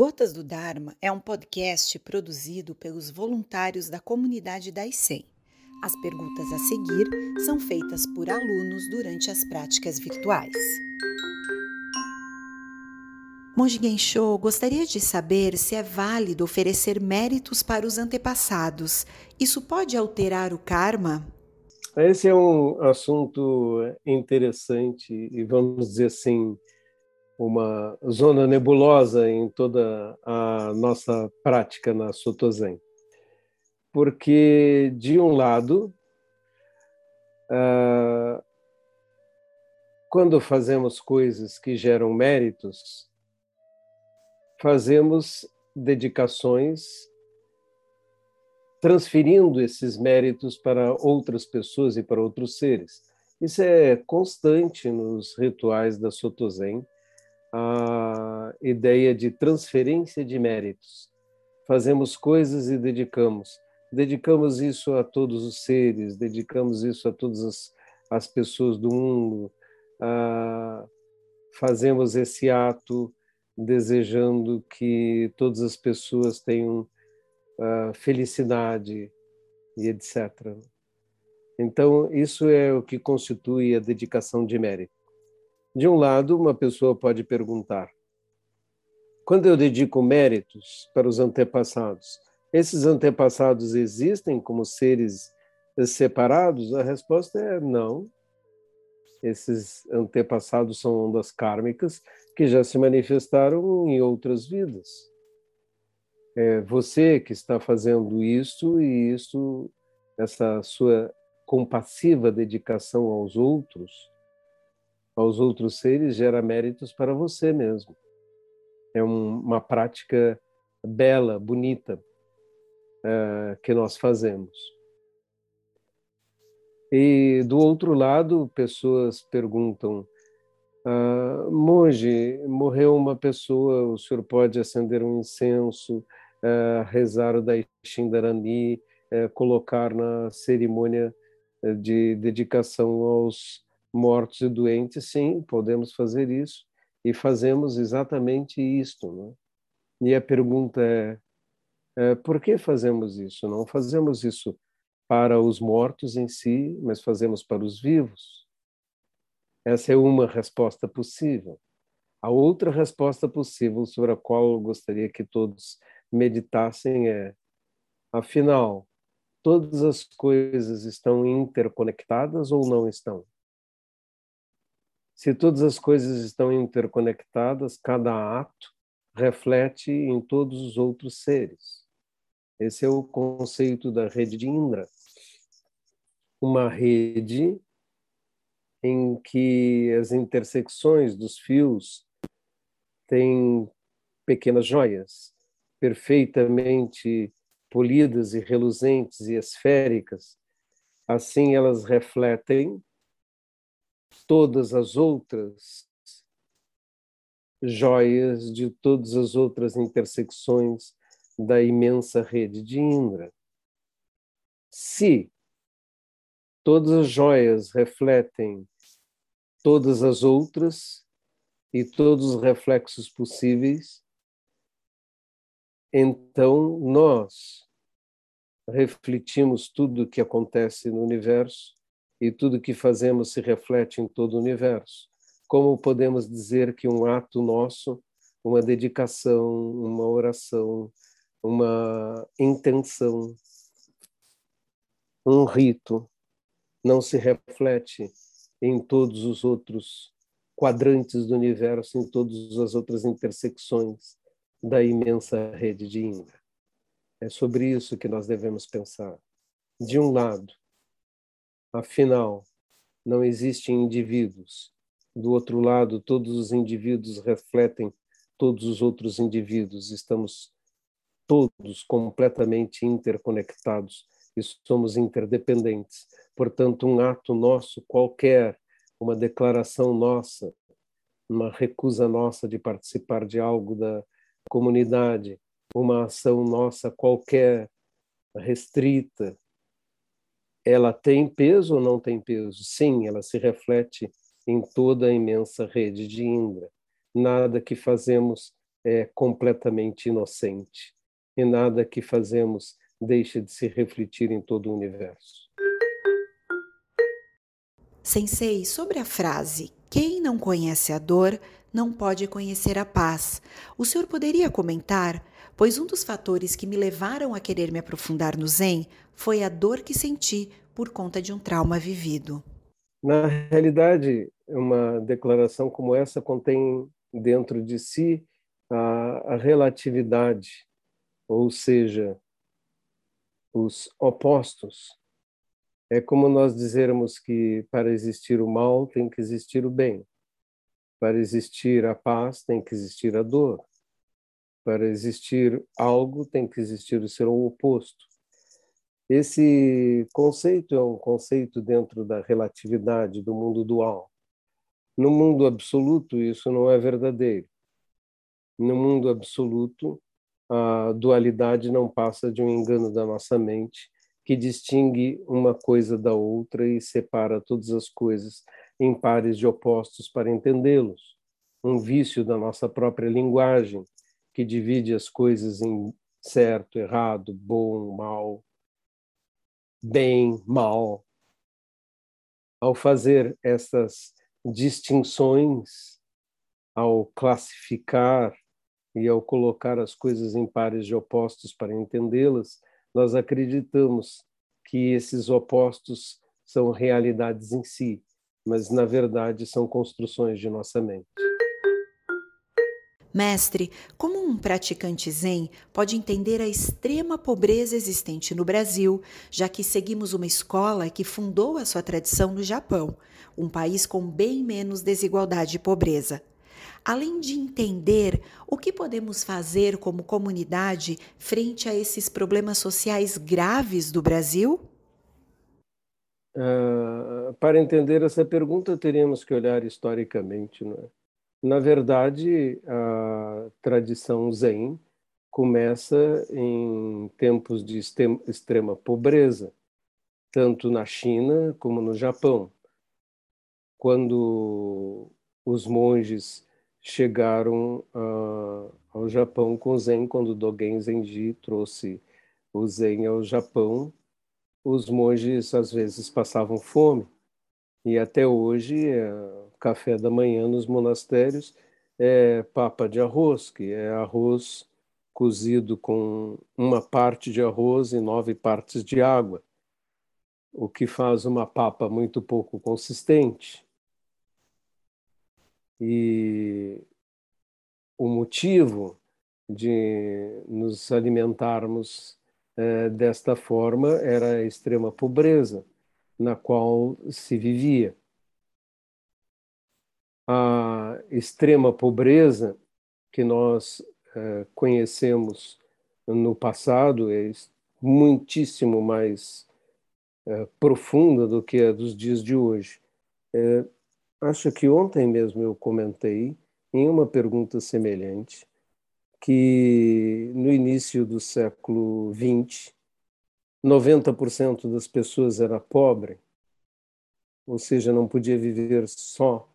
Gotas do Dharma é um podcast produzido pelos voluntários da comunidade da ICEM. As perguntas a seguir são feitas por alunos durante as práticas virtuais. Monge Gensho gostaria de saber se é válido oferecer méritos para os antepassados. Isso pode alterar o karma? Esse é um assunto interessante e, vamos dizer assim, uma zona nebulosa em toda a nossa prática na Soto Zen. Porque, de um lado, ah, quando fazemos coisas que geram méritos, fazemos dedicações transferindo esses méritos para outras pessoas e para outros seres. Isso é constante nos rituais da Soto Zen a ideia de transferência de méritos. Fazemos coisas e dedicamos. Dedicamos isso a todos os seres, dedicamos isso a todas as, as pessoas do mundo. Ah, fazemos esse ato desejando que todas as pessoas tenham ah, felicidade e etc. Então, isso é o que constitui a dedicação de mérito. De um lado, uma pessoa pode perguntar: quando eu dedico méritos para os antepassados, esses antepassados existem como seres separados? A resposta é não. Esses antepassados são ondas kármicas que já se manifestaram em outras vidas. É você que está fazendo isso e isso, essa sua compassiva dedicação aos outros, aos outros seres gera méritos para você mesmo. É um, uma prática bela, bonita uh, que nós fazemos. E do outro lado, pessoas perguntam: ah, monge, morreu uma pessoa, o senhor pode acender um incenso, ah, rezar o Daishindarani, eh, colocar na cerimônia eh, de dedicação aos mortos e doentes, sim, podemos fazer isso e fazemos exatamente isto. Né? E a pergunta é, é, por que fazemos isso? Não fazemos isso para os mortos em si, mas fazemos para os vivos. Essa é uma resposta possível. A outra resposta possível sobre a qual eu gostaria que todos meditassem é: afinal, todas as coisas estão interconectadas ou não estão? Se todas as coisas estão interconectadas, cada ato reflete em todos os outros seres. Esse é o conceito da rede de Indra. Uma rede em que as intersecções dos fios têm pequenas joias perfeitamente polidas e reluzentes e esféricas. Assim elas refletem todas as outras joias de todas as outras intersecções da imensa rede de Indra. Se todas as joias refletem todas as outras e todos os reflexos possíveis, então nós refletimos tudo o que acontece no universo e tudo que fazemos se reflete em todo o universo. Como podemos dizer que um ato nosso, uma dedicação, uma oração, uma intenção, um rito, não se reflete em todos os outros quadrantes do universo, em todas as outras intersecções da imensa rede de Indra. É sobre isso que nós devemos pensar. De um lado, Afinal, não existem indivíduos. Do outro lado, todos os indivíduos refletem todos os outros indivíduos. Estamos todos completamente interconectados e somos interdependentes. Portanto, um ato nosso qualquer, uma declaração nossa, uma recusa nossa de participar de algo da comunidade, uma ação nossa qualquer restrita, ela tem peso ou não tem peso? Sim, ela se reflete em toda a imensa rede de Indra. Nada que fazemos é completamente inocente e nada que fazemos deixa de se refletir em todo o universo. Sensei, sobre a frase quem não conhece a dor não pode conhecer a paz, o senhor poderia comentar? Pois um dos fatores que me levaram a querer me aprofundar no Zen foi a dor que senti por conta de um trauma vivido. Na realidade, uma declaração como essa contém dentro de si a, a relatividade, ou seja, os opostos. É como nós dizermos que para existir o mal tem que existir o bem. Para existir a paz tem que existir a dor. Para existir algo tem que existir o seu oposto. Esse conceito é um conceito dentro da relatividade do mundo dual. No mundo absoluto, isso não é verdadeiro. No mundo absoluto, a dualidade não passa de um engano da nossa mente que distingue uma coisa da outra e separa todas as coisas em pares de opostos para entendê-los. Um vício da nossa própria linguagem que divide as coisas em certo, errado, bom, mal, bem, mal. Ao fazer essas distinções, ao classificar e ao colocar as coisas em pares de opostos para entendê-las, nós acreditamos que esses opostos são realidades em si, mas na verdade são construções de nossa mente. Mestre, como um praticante Zen pode entender a extrema pobreza existente no Brasil, já que seguimos uma escola que fundou a sua tradição no Japão, um país com bem menos desigualdade e pobreza? Além de entender o que podemos fazer como comunidade frente a esses problemas sociais graves do Brasil? Uh, para entender essa pergunta, teríamos que olhar historicamente. Não é? Na verdade, a tradição Zen começa em tempos de extrema pobreza, tanto na China como no Japão. Quando os monges chegaram uh, ao Japão com Zen, quando Dogen Zenji trouxe o Zen ao Japão, os monges às vezes passavam fome. E até hoje, é, café da manhã nos monastérios é papa de arroz, que é arroz cozido com uma parte de arroz e nove partes de água, o que faz uma papa muito pouco consistente. E o motivo de nos alimentarmos é, desta forma era a extrema pobreza na qual se vivia a extrema pobreza que nós é, conhecemos no passado é muitíssimo mais é, profunda do que a dos dias de hoje. É, acho que ontem mesmo eu comentei em uma pergunta semelhante que no início do século XX, 90% das pessoas era pobre, ou seja, não podia viver só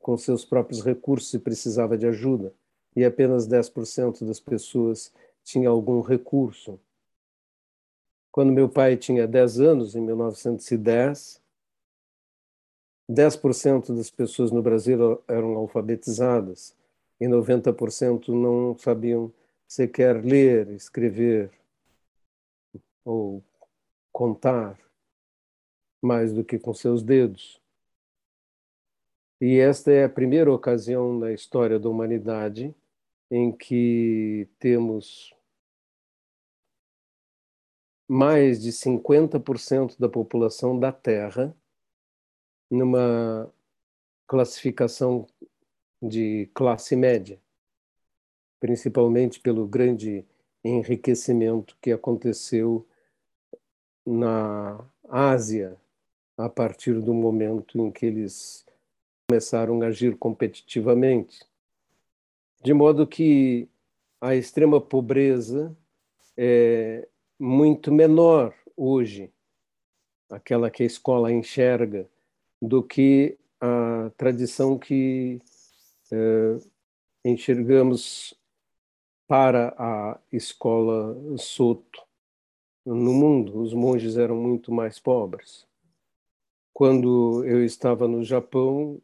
com seus próprios recursos e precisava de ajuda, e apenas 10% das pessoas tinha algum recurso. Quando meu pai tinha 10 anos, em 1910, 10% das pessoas no Brasil eram alfabetizadas e 90% não sabiam sequer ler, escrever ou contar mais do que com seus dedos. E esta é a primeira ocasião na história da humanidade em que temos mais de 50% da população da Terra numa classificação de classe média, principalmente pelo grande enriquecimento que aconteceu na Ásia a partir do momento em que eles começaram a agir competitivamente, de modo que a extrema pobreza é muito menor hoje, aquela que a escola enxerga, do que a tradição que é, enxergamos para a escola Soto no mundo. Os monges eram muito mais pobres. Quando eu estava no Japão,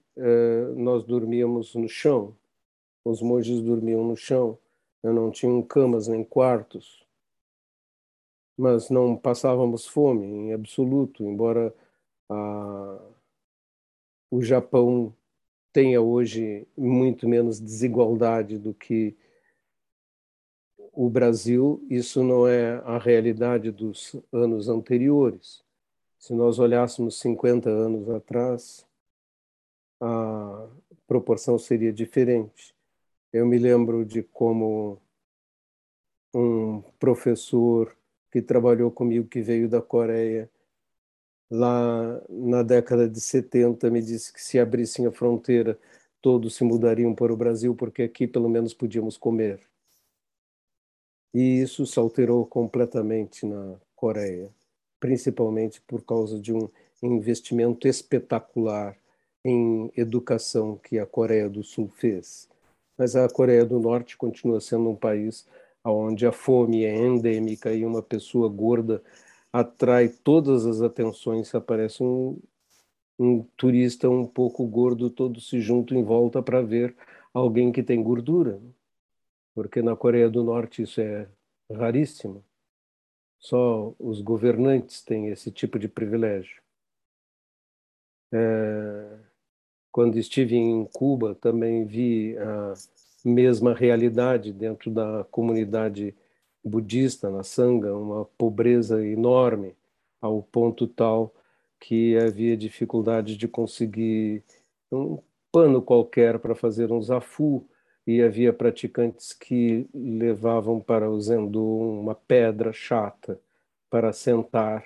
nós dormíamos no chão. Os monges dormiam no chão. Não tinham camas nem quartos. Mas não passávamos fome em absoluto, embora a... o Japão tenha hoje muito menos desigualdade do que o Brasil, isso não é a realidade dos anos anteriores. Se nós olhássemos 50 anos atrás, a proporção seria diferente. Eu me lembro de como um professor que trabalhou comigo, que veio da Coreia, lá na década de 70, me disse que se abrissem a fronteira, todos se mudariam para o Brasil, porque aqui pelo menos podíamos comer. E isso se alterou completamente na Coreia, principalmente por causa de um investimento espetacular em educação que a Coreia do Sul fez. Mas a Coreia do Norte continua sendo um país onde a fome é endêmica e uma pessoa gorda atrai todas as atenções. Se aparece um, um turista um pouco gordo, todos se juntam em volta para ver alguém que tem gordura porque na Coreia do Norte isso é raríssimo. Só os governantes têm esse tipo de privilégio. É, quando estive em Cuba, também vi a mesma realidade dentro da comunidade budista, na Sangha, uma pobreza enorme, ao ponto tal que havia dificuldade de conseguir um pano qualquer para fazer um zafu, e havia praticantes que levavam para o Zendu uma pedra chata para sentar,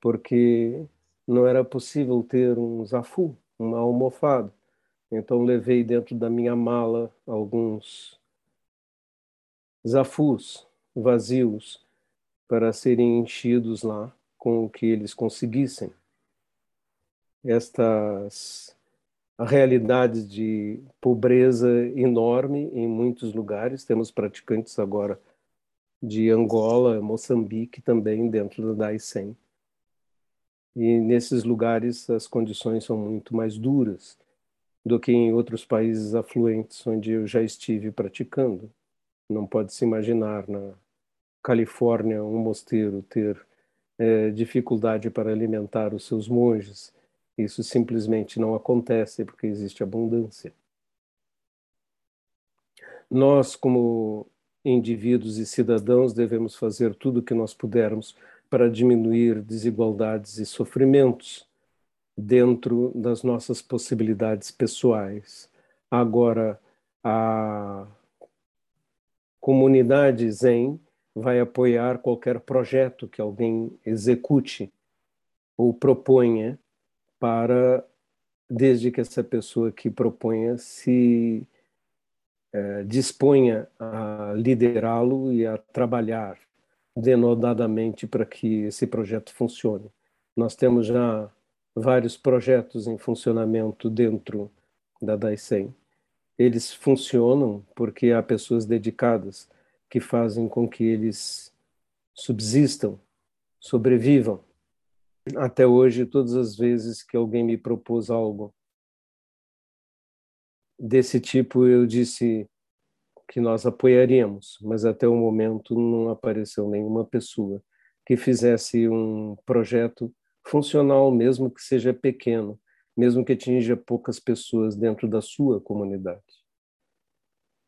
porque não era possível ter um zafu, uma almofada. Então levei dentro da minha mala alguns zafus vazios para serem enchidos lá com o que eles conseguissem. Estas a realidade de pobreza enorme em muitos lugares. Temos praticantes agora de Angola, Moçambique também dentro da DAI-100. E nesses lugares as condições são muito mais duras do que em outros países afluentes onde eu já estive praticando. Não pode se imaginar na Califórnia um mosteiro ter é, dificuldade para alimentar os seus monges isso simplesmente não acontece porque existe abundância. Nós, como indivíduos e cidadãos, devemos fazer tudo o que nós pudermos para diminuir desigualdades e sofrimentos dentro das nossas possibilidades pessoais. Agora, a comunidade Zen vai apoiar qualquer projeto que alguém execute ou proponha para, desde que essa pessoa que proponha se é, disponha a liderá-lo e a trabalhar denodadamente para que esse projeto funcione. Nós temos já vários projetos em funcionamento dentro da Daisen. Eles funcionam porque há pessoas dedicadas que fazem com que eles subsistam, sobrevivam até hoje, todas as vezes que alguém me propôs algo desse tipo, eu disse que nós apoiaríamos, mas até o momento não apareceu nenhuma pessoa que fizesse um projeto funcional, mesmo que seja pequeno, mesmo que atinja poucas pessoas dentro da sua comunidade.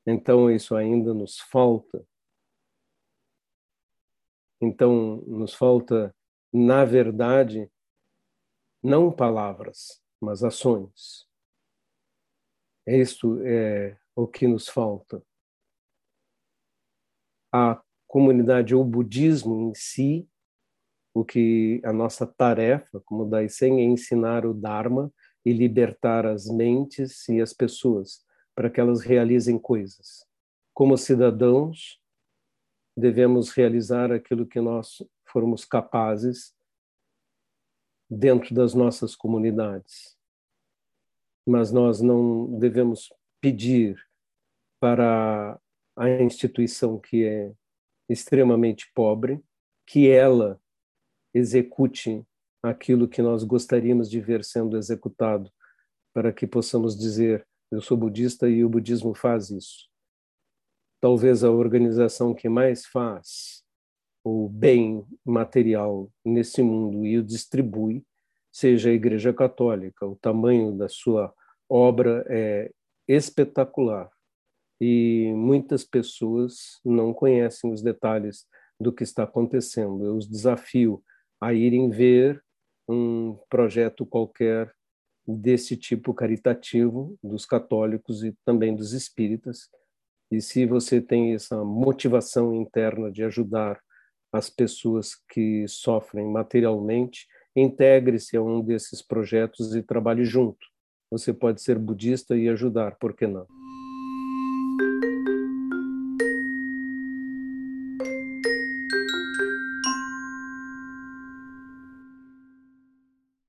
Então, isso ainda nos falta. Então, nos falta na verdade, não palavras, mas ações. Isto é o que nos falta. A comunidade ou o budismo em si, o que a nossa tarefa como Daisen é ensinar o Dharma e libertar as mentes e as pessoas para que elas realizem coisas. Como cidadãos, devemos realizar aquilo que nós formos capazes dentro das nossas comunidades. Mas nós não devemos pedir para a instituição que é extremamente pobre, que ela execute aquilo que nós gostaríamos de ver sendo executado, para que possamos dizer: eu sou budista e o budismo faz isso. Talvez a organização que mais faz o bem material nesse mundo e o distribui seja a Igreja Católica. O tamanho da sua obra é espetacular e muitas pessoas não conhecem os detalhes do que está acontecendo. Eu os desafio a irem ver um projeto qualquer desse tipo caritativo dos católicos e também dos espíritas. E se você tem essa motivação interna de ajudar as pessoas que sofrem materialmente, integre-se a um desses projetos e trabalhe junto. Você pode ser budista e ajudar, por que não?